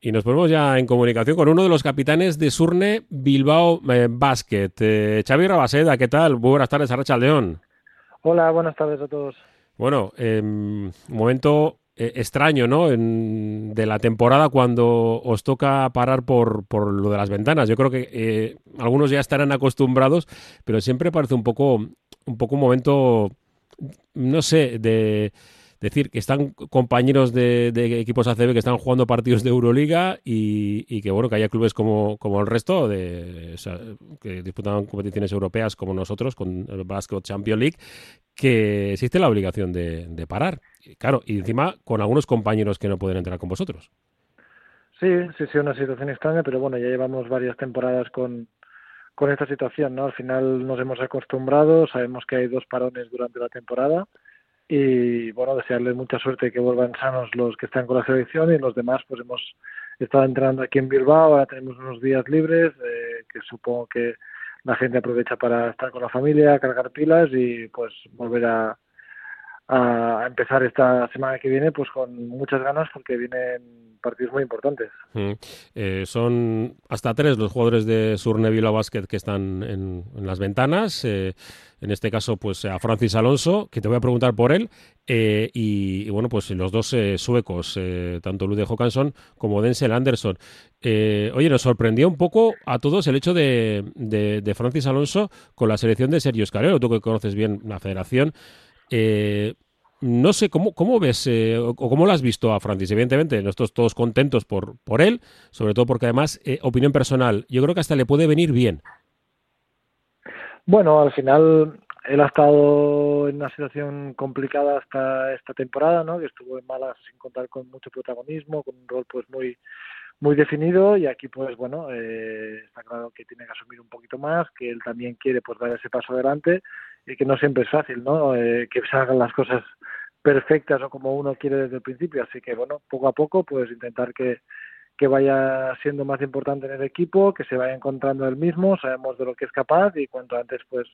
Y nos ponemos ya en comunicación con uno de los capitanes de Surne Bilbao eh, Basket. Eh, Xavi Rabaseda, ¿qué tal? buenas tardes, Arracha León. Hola, buenas tardes a todos. Bueno, eh, un momento eh, extraño, ¿no? En, de la temporada cuando os toca parar por, por lo de las ventanas. Yo creo que eh, algunos ya estarán acostumbrados, pero siempre parece un poco, un poco un momento, no sé, de decir que están compañeros de, de, equipos ACB que están jugando partidos de Euroliga y, y, que bueno que haya clubes como, como el resto de, que disputan competiciones europeas como nosotros con el Basket Champions League que existe la obligación de, parar. Claro y encima con algunos compañeros que no pueden entrar con vosotros. Sí sí sí una situación extraña pero bueno ya llevamos varias temporadas con con esta situación no al final nos hemos acostumbrado sabemos que hay dos parones durante la temporada y bueno, desearles mucha suerte que vuelvan sanos los que están con la selección y los demás pues hemos estado entrenando aquí en Bilbao, ahora tenemos unos días libres eh, que supongo que la gente aprovecha para estar con la familia, cargar pilas y pues volver a, a empezar esta semana que viene pues con muchas ganas porque vienen partidos muy importantes. Mm. Eh, son hasta tres los jugadores de Surneville Basket que están en, las ventanas. Eh, en este caso, pues a Francis Alonso, que te voy a preguntar por él, eh, y, bueno, pues los dos eh, suecos, eh, tanto Lude Håkansson como Denzel Anderson. Eh, oye, nos sorprendió un poco a todos el hecho de, de, de Francis Alonso con la selección de Sergio Escalero, tú que conoces bien la federación. Eh, no sé cómo, cómo ves eh, o cómo lo has visto a Francis. Evidentemente, nosotros todos contentos por, por él, sobre todo porque además, eh, opinión personal, yo creo que hasta le puede venir bien. Bueno, al final él ha estado en una situación complicada hasta esta temporada, ¿no? Que estuvo en malas sin contar con mucho protagonismo, con un rol pues muy muy definido y aquí pues bueno eh, está claro que tiene que asumir un poquito más, que él también quiere pues dar ese paso adelante y que no siempre es fácil, ¿no? Eh, que salgan las cosas perfectas o como uno quiere desde el principio, así que bueno poco a poco pues intentar que que vaya siendo más importante en el equipo, que se vaya encontrando él mismo, sabemos de lo que es capaz y cuanto antes pues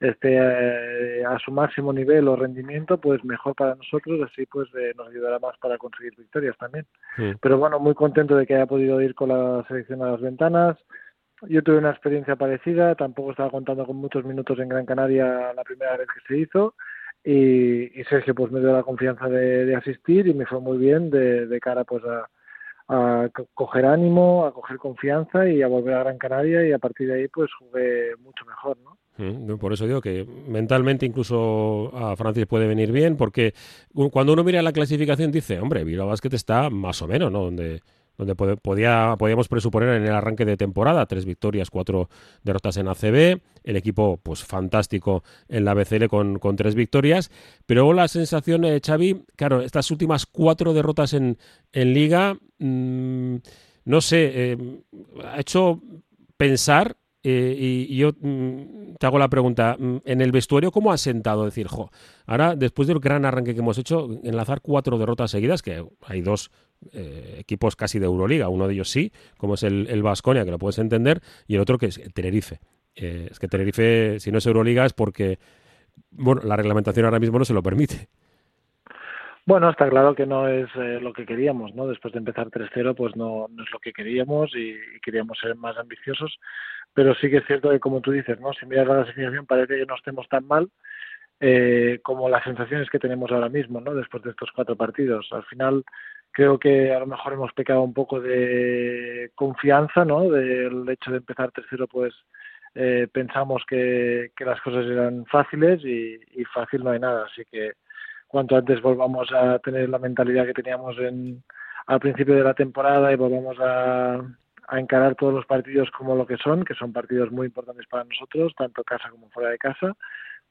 esté eh, a su máximo nivel o rendimiento, pues mejor para nosotros, así pues eh, nos ayudará más para conseguir victorias también. Sí. Pero bueno, muy contento de que haya podido ir con la selección a las ventanas. Yo tuve una experiencia parecida, tampoco estaba contando con muchos minutos en Gran Canaria la primera vez que se hizo. Y, y Sergio pues me dio la confianza de, de asistir y me fue muy bien de, cara pues a, a coger ánimo, a coger confianza y a volver a Gran Canaria y a partir de ahí pues jugué mucho mejor, ¿no? Mm, por eso digo que mentalmente incluso a Francis puede venir bien, porque cuando uno mira la clasificación dice, hombre, Bilbao Basket está más o menos, ¿no? Donde, donde podía, podíamos presuponer en el arranque de temporada, tres victorias, cuatro derrotas en ACB, el equipo pues fantástico en la BCL con, tres victorias, pero la sensación, eh, Xavi, claro, estas últimas cuatro derrotas en, en Liga, mmm, no sé, eh, ha hecho pensar eh, y, yo mm, te hago la pregunta, mm, en el vestuario, ¿cómo has sentado? Decir, jo, ahora, después del gran arranque que hemos hecho, enlazar cuatro derrotas seguidas, que hay dos eh, equipos casi de Euroliga, uno de ellos sí, como es el Vasconia, que lo puedes entender, y el otro que es Tenerife. Eh, es que Tenerife, si no es Euroliga, es porque, bueno, la reglamentación ahora mismo no se lo permite. Bueno, está claro que no es eh, lo que queríamos, ¿no? Después de empezar 3-0, pues no, no, es lo que queríamos y, queríamos ser más ambiciosos, pero sí que es cierto que, como tú dices, ¿no? Si miras la clasificación parece que no estemos tan mal eh, como las sensaciones que tenemos ahora mismo, ¿no? Después de estos cuatro partidos. Al final creo que a lo mejor hemos pecado un poco de confianza, ¿no? Del hecho de empezar 3-0, pues eh, pensamos que, que las cosas eran fáciles y, y fácil no hay nada, así que cuanto antes volvamos a tener la mentalidad que teníamos en, al principio de la temporada y volvamos a, a encarar todos los partidos como lo que son, que son partidos muy importantes para nosotros, tanto casa como fuera de casa,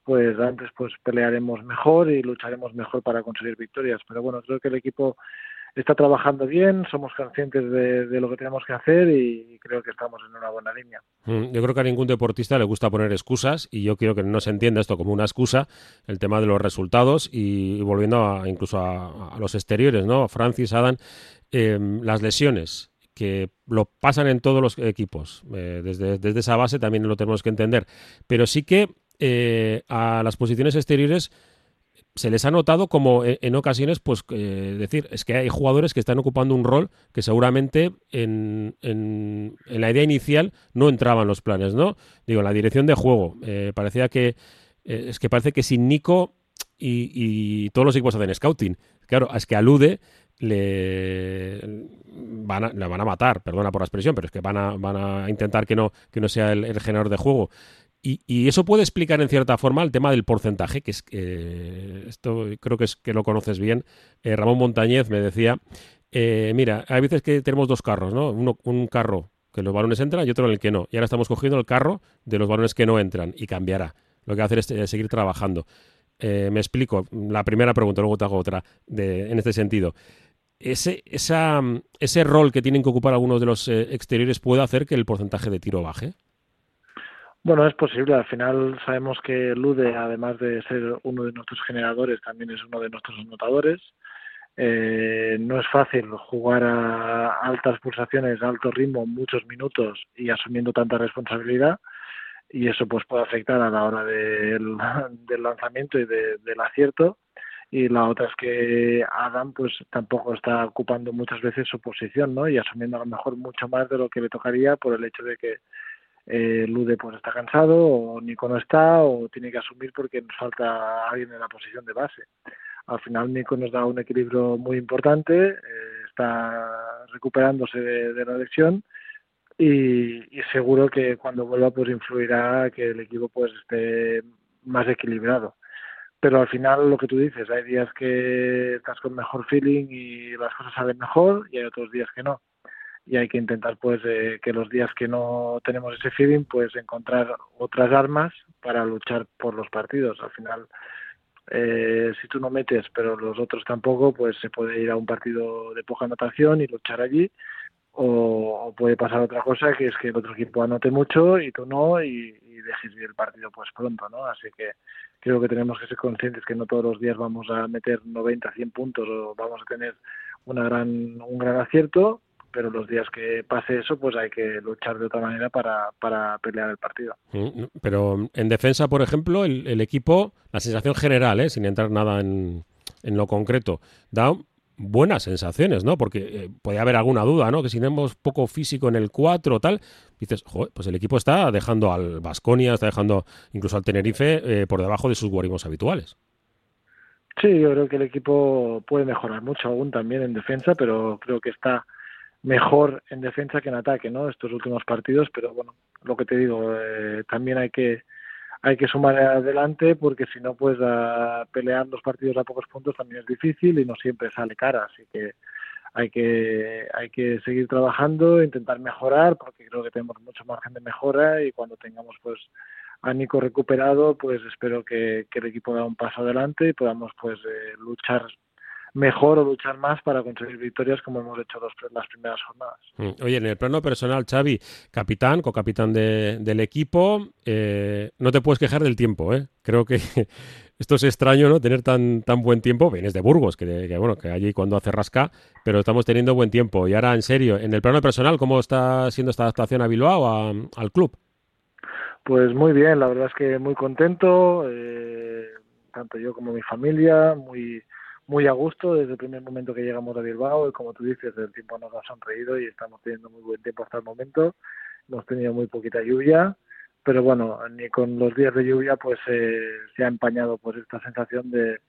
pues antes pues pelearemos mejor y lucharemos mejor para conseguir victorias. Pero bueno, creo que el equipo está trabajando bien, somos conscientes de, lo que tenemos que hacer y creo que estamos en una buena línea. Mm, yo creo que a ningún deportista le gusta poner excusas y yo quiero que no se entienda esto como una excusa, el tema de los resultados y, volviendo a, incluso a, a, los exteriores, ¿no? Francis, Adam, eh, las lesiones que lo pasan en todos los equipos, eh, desde, desde esa base también lo tenemos que entender, pero sí que eh, a las posiciones exteriores se les ha notado como en, ocasiones, pues, eh, decir, es que hay jugadores que están ocupando un rol que seguramente en, en, la idea inicial no entraban los planes, ¿no? Digo, la dirección de juego. Eh, parecía que, eh, es que parece que sin Nico y, todos los equipos hacen scouting. Claro, es que alude le van a, le van a matar, perdona por la expresión, pero es que van a, van a intentar que no, que no sea el, el generador de juego. Y, eso puede explicar en cierta forma el tema del porcentaje, que es eh, esto creo que es que lo conoces bien. Eh, Ramón Montañez me decía, eh, mira, hay veces que tenemos dos carros, ¿no? Uno, un carro que los balones entran y otro en el que no. Y ahora estamos cogiendo el carro de los balones que no entran y cambiará. Lo que va a hacer es seguir trabajando. me explico. La primera pregunta, luego te hago otra de, en este sentido. Ese, esa, ese rol que tienen que ocupar algunos de los exteriores puede hacer que el porcentaje de tiro baje. Bueno, es posible. Al final sabemos que Lude, además de ser uno de nuestros generadores, también es uno de nuestros anotadores. Eh, no es fácil jugar a altas pulsaciones, a alto ritmo, muchos minutos y asumiendo tanta responsabilidad. Y eso pues puede afectar a la hora del, lanzamiento y del acierto. Y la otra es que Adam pues tampoco está ocupando muchas veces su posición, ¿no? Y asumiendo a lo mejor mucho más de lo que le tocaría por el hecho de que eh, Lude pues está cansado o Nico no está o tiene que asumir porque nos falta alguien en la posición de base. Al final Nico nos da un equilibrio muy importante, eh, está recuperándose de, la lesión y, seguro que cuando vuelva pues influirá que el equipo pues esté más equilibrado. Pero al final lo que tú dices, hay días que estás con mejor feeling y las cosas salen mejor y hay otros días que no. Y hay que intentar pues eh, que los días que no tenemos ese feeling pues encontrar otras armas para luchar por los partidos. Al final eh, si tú no metes pero los otros tampoco pues se puede ir a un partido de poca anotación y luchar allí. O, puede pasar otra cosa que es que el otro equipo anote mucho y tú no y, y dejes el partido pues pronto no así que creo que tenemos que ser conscientes que no todos los días vamos a meter 90 100 puntos o vamos a tener una gran un gran acierto pero los días que pase eso, pues hay que luchar de otra manera para, para pelear el partido. Mm, pero en defensa, por ejemplo, el, equipo, la sensación general, ¿eh? sin entrar nada en, en lo concreto, da buenas sensaciones, ¿no? Porque eh, puede haber alguna duda, ¿no? Que si tenemos poco físico en el 4 o tal, dices, joder, pues el equipo está dejando al Vasconia, está dejando incluso al Tenerife eh, por debajo de sus guarimos habituales. Sí, yo creo que el equipo puede mejorar mucho aún también en defensa, pero creo que está mejor en defensa que en ataque, ¿no? Estos últimos partidos, pero bueno, lo que te digo, eh, también hay que hay que sumar adelante porque si no, pues a pelear los partidos a pocos puntos también es difícil y no siempre sale cara, así que hay que hay que seguir trabajando, intentar mejorar porque creo que tenemos mucho margen de mejora y cuando tengamos pues a Nico recuperado, pues espero que, el equipo da un paso adelante y podamos pues eh, luchar mejor o luchar más para conseguir victorias como hemos hecho las primeras jornadas. Mm. Oye, en el plano personal, Xavi, capitán, co-capitán del equipo, eh, no te puedes quejar del tiempo, ¿eh? Creo que esto es extraño, ¿no? Tener tan, tan buen tiempo. Vienes de Burgos, que, bueno, que allí cuando hace rasca, pero estamos teniendo buen tiempo. Y ahora, en serio, en el plano personal, ¿cómo está siendo esta adaptación a Bilbao, al club? Pues muy bien, la verdad es que muy contento, eh, tanto yo como mi familia, muy muy a gusto desde el primer momento que llegamos a Bilbao y como tú dices, el tiempo nos ha sonreído y estamos teniendo muy buen tiempo hasta el momento. Hemos tenido muy poquita lluvia, pero bueno, ni con los días de lluvia pues eh, se ha empañado pues esta sensación de,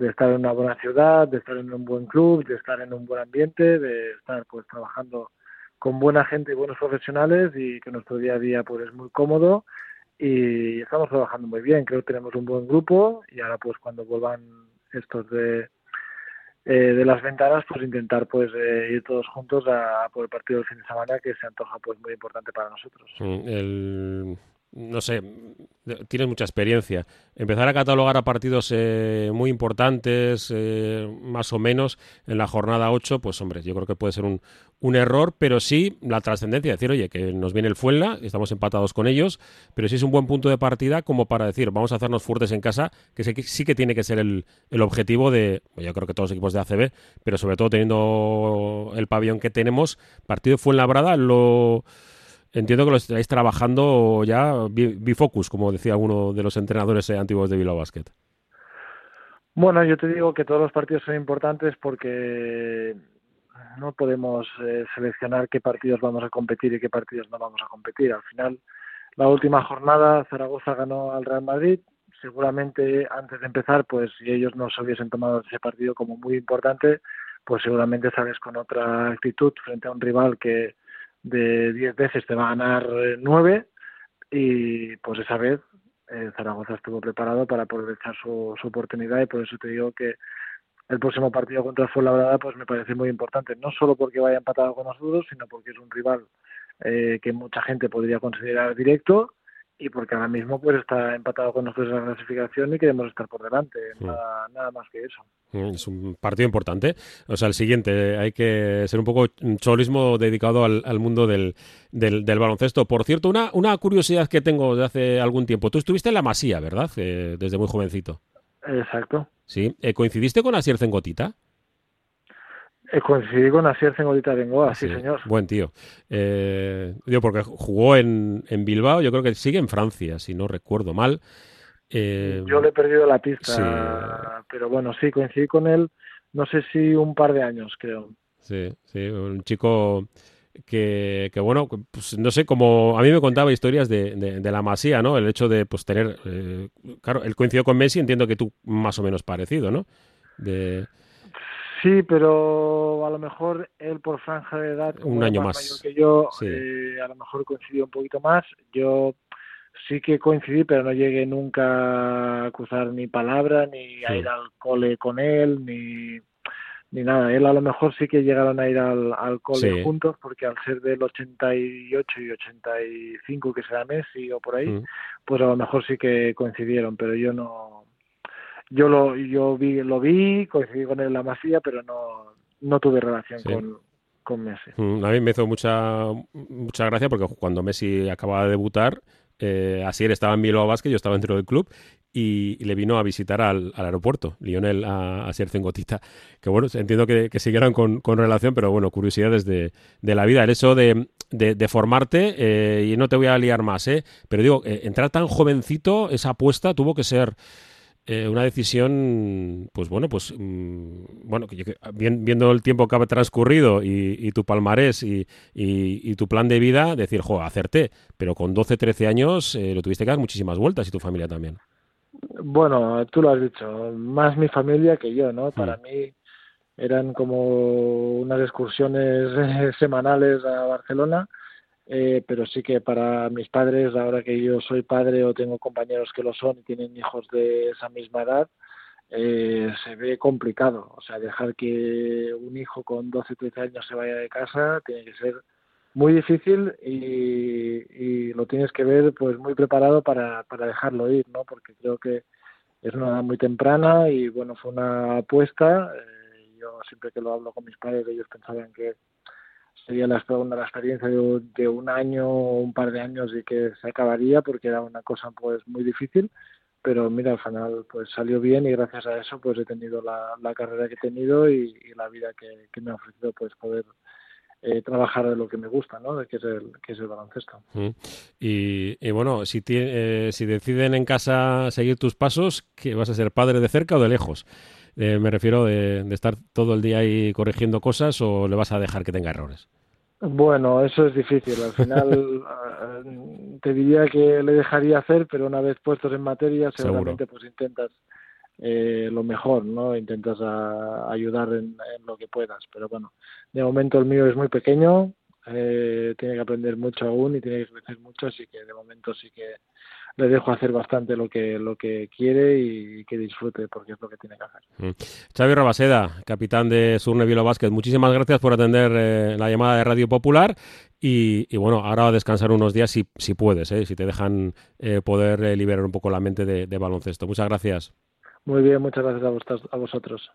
estar en una buena ciudad, de estar en un buen club, de estar en un buen ambiente, de estar pues trabajando con buena gente y buenos profesionales y que nuestro día a día pues es muy cómodo y estamos trabajando muy bien, creo que tenemos un buen grupo y ahora pues cuando vuelvan estos de eh, de las ventanas, pues intentar pues eh, ir todos juntos a, por el partido del fin de semana que se antoja pues muy importante para nosotros. El no sé, tienes mucha experiencia. Empezar a catalogar a partidos eh, muy importantes, eh, más o menos, en la jornada 8, pues hombre, yo creo que puede ser un, un error, pero sí la trascendencia, decir, oye, que nos viene el Fuenla, estamos empatados con ellos, pero sí es un buen punto de partida como para decir, vamos a hacernos fuertes en casa, que sí que tiene que ser el, el objetivo de, yo creo que todos los equipos de ACB, pero sobre todo teniendo el pabellón que tenemos, partido Fuenlabrada, lo Entiendo que lo estáis trabajando ya bifocus, como decía uno de los entrenadores eh, antiguos de Bilbao Basket. Bueno, yo te digo que todos los partidos son importantes porque no podemos eh, seleccionar qué partidos vamos a competir y qué partidos no vamos a competir. Al final, la última jornada Zaragoza ganó al Real Madrid. Seguramente antes de empezar, pues si ellos no se hubiesen tomado ese partido como muy importante, pues seguramente sales con otra actitud frente a un rival que de 10 veces te va a ganar 9 y pues esa vez eh, Zaragoza estuvo preparado para aprovechar su, su oportunidad y por eso te digo que el próximo partido contra Fuenlabrada pues me parece muy importante, no solo porque vaya empatado con nosotros, sino porque es un rival eh, que mucha gente podría considerar directo y porque ahora mismo pues está empatado con nosotros en la clasificación y queremos estar por delante, nada, nada, más que eso. Mm, es un partido importante. O sea, el siguiente, hay que ser un poco cholismo dedicado al, al mundo del, del, del, baloncesto. Por cierto, una, una curiosidad que tengo de hace algún tiempo. Tú estuviste en la Masía, ¿verdad? Eh, desde muy jovencito. Exacto. Sí. Eh, ¿Coincidiste con Asier Zengotita? Eh, coincidí con Asier Zengotita Bengoa, sí, sí, señor. Buen tío. Eh, digo, porque jugó en, en, Bilbao, yo creo que sigue en Francia, si no recuerdo mal. Eh, yo le he perdido la pista, sí. pero bueno, sí, coincidí con él, no sé si un par de años, creo. Sí, sí, un chico que, que, bueno, pues no sé, como a mí me contaba historias de, de, de la masía, ¿no? El hecho de pues tener, eh, claro, él coincidió con Messi, entiendo que tú más o menos parecido, ¿no? De... Sí, pero a lo mejor él por franja de edad, un año más, más. que yo, sí. eh, a lo mejor coincidió un poquito más. Yo sí que coincidí, pero no llegué nunca a cruzar ni palabra, ni a ir al cole con él, ni ni nada. Él a lo mejor sí que llegaron a ir al, al cole sí. juntos, porque al ser del 88 y 85, que será Messi o por ahí, mm. pues a lo mejor sí que coincidieron, pero yo no. Yo lo, yo vi, lo vi, coincidí con él en la masía, pero no, no tuve relación sí. con, con Messi. Mm, a mí me hizo mucha, mucha gracia porque cuando Messi acababa de debutar, eh, Asier estaba en Bilbao Basket, yo estaba dentro del club y, y le vino a visitar al, al aeropuerto, Lionel a, a Asier Zengotita. Que bueno, entiendo que, que siguieran con, con, relación, pero bueno, curiosidades de, de, la vida. El hecho de, de, de formarte, eh, y no te voy a liar más, ¿eh? pero digo, eh, entrar tan jovencito, esa apuesta tuvo que ser eh, una decisión, pues bueno, pues mmm, bueno, viendo el tiempo que ha transcurrido y, y tu palmarés y, y, y, tu plan de vida, decir, jo, acerté, pero con 12, 13 años eh, lo tuviste que dar muchísimas vueltas y tu familia también. Bueno, tú lo has dicho, más mi familia que yo, ¿no? Para mm. mí eran como unas excursiones semanales a Barcelona eh, pero sí que para mis padres, ahora que yo soy padre o tengo compañeros que lo son y tienen hijos de esa misma edad, eh, se ve complicado. O sea, dejar que un hijo con 12, 13 años se vaya de casa tiene que ser muy difícil y, lo tienes que ver pues muy preparado para, para dejarlo ir, ¿no? Porque creo que es una edad muy temprana y bueno, fue una apuesta. Eh, yo siempre que lo hablo con mis padres, ellos pensaban que sería la, la experiencia de, de, un año o un par de años y que se acabaría porque era una cosa pues muy difícil pero mira al final pues salió bien y gracias a eso pues he tenido la, la carrera que he tenido y, la vida que, que, me ha ofrecido pues poder eh, trabajar de lo que me gusta, ¿no? Que es el, que es el baloncesto. Mm. Y, y, bueno, si, tiene, eh, si deciden en casa seguir tus pasos, ¿qué vas a ser padre de cerca o de lejos? Eh, me refiero de, de, estar todo el día ahí corrigiendo cosas o le vas a dejar que tenga errores. Bueno, eso es difícil. Al final eh, te diría que le dejaría hacer, pero una vez puestos en materia, seguramente Seguro. pues intentas eh, lo mejor, ¿no? Intentas a, ayudar en, en, lo que puedas. Pero bueno, de momento el mío es muy pequeño, eh, tiene que aprender mucho aún y tiene que crecer mucho, así que de momento sí que le dejo hacer bastante lo que lo que quiere y que disfrute porque es lo que tiene que hacer. Mm. Xavi Rabaseda, capitán de Surne Vilo Basket, muchísimas gracias por atender eh, la llamada de Radio Popular y, y, bueno, ahora a descansar unos días si, si puedes, eh, si te dejan eh, poder liberar un poco la mente de, de, baloncesto. Muchas gracias. Muy bien, muchas gracias a, vos, a vosotros.